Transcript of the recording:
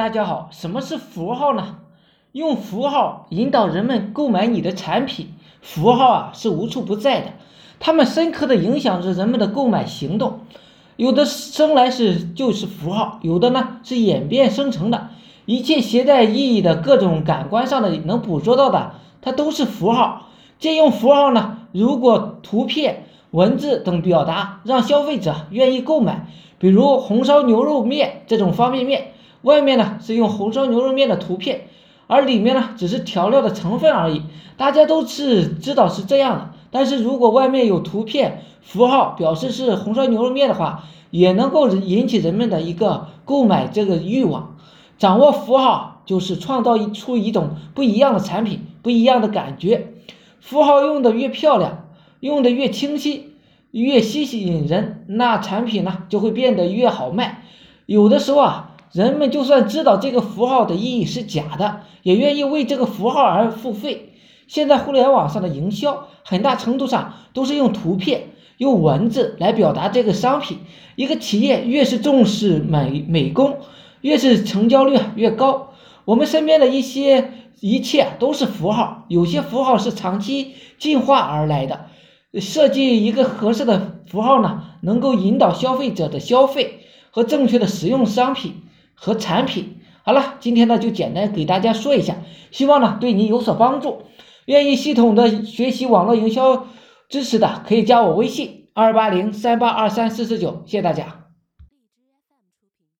大家好，什么是符号呢？用符号引导人们购买你的产品，符号啊是无处不在的，它们深刻的影响着人们的购买行动。有的生来是就是符号，有的呢是演变生成的。一切携带意义的各种感官上的能捕捉到的，它都是符号。借用符号呢，如果图片、文字等表达让消费者愿意购买，比如红烧牛肉面这种方便面。外面呢是用红烧牛肉面的图片，而里面呢只是调料的成分而已。大家都是知道是这样的。但是如果外面有图片符号表示是红烧牛肉面的话，也能够引起人们的一个购买这个欲望。掌握符号就是创造出一种不一样的产品，不一样的感觉。符号用的越漂亮，用的越清晰，越吸引人，那产品呢就会变得越好卖。有的时候啊。人们就算知道这个符号的意义是假的，也愿意为这个符号而付费。现在互联网上的营销，很大程度上都是用图片、用文字来表达这个商品。一个企业越是重视美美工，越是成交率越高。我们身边的一些一切都是符号，有些符号是长期进化而来的。设计一个合适的符号呢，能够引导消费者的消费和正确的使用商品。和产品，好了，今天呢就简单给大家说一下，希望呢对你有所帮助。愿意系统的学习网络营销知识的，可以加我微信二八零三八二三四四九，谢谢大家。